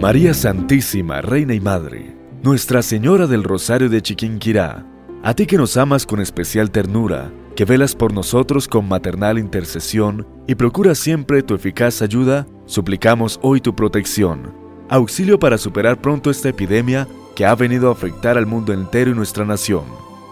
María Santísima, Reina y Madre, Nuestra Señora del Rosario de Chiquinquirá, a ti que nos amas con especial ternura, que velas por nosotros con maternal intercesión y procuras siempre tu eficaz ayuda, suplicamos hoy tu protección, auxilio para superar pronto esta epidemia que ha venido a afectar al mundo entero y nuestra nación.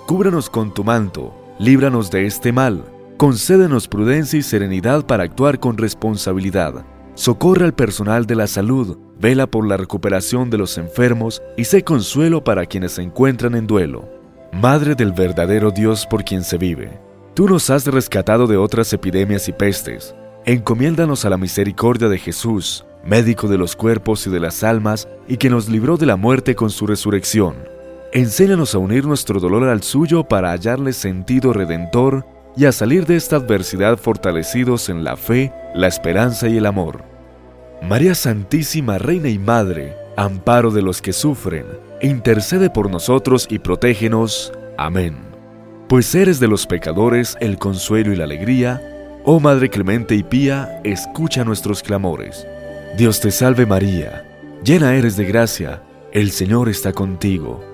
Cúbranos con tu manto, líbranos de este mal, concédenos prudencia y serenidad para actuar con responsabilidad. Socorre al personal de la salud, vela por la recuperación de los enfermos y sé consuelo para quienes se encuentran en duelo. Madre del verdadero Dios por quien se vive, tú nos has rescatado de otras epidemias y pestes. Encomiéndanos a la misericordia de Jesús, médico de los cuerpos y de las almas, y que nos libró de la muerte con su resurrección. Enséñanos a unir nuestro dolor al suyo para hallarle sentido redentor y a salir de esta adversidad fortalecidos en la fe, la esperanza y el amor. María Santísima, Reina y Madre, amparo de los que sufren, intercede por nosotros y protégenos. Amén. Pues eres de los pecadores el consuelo y la alegría, oh Madre clemente y pía, escucha nuestros clamores. Dios te salve María, llena eres de gracia, el Señor está contigo,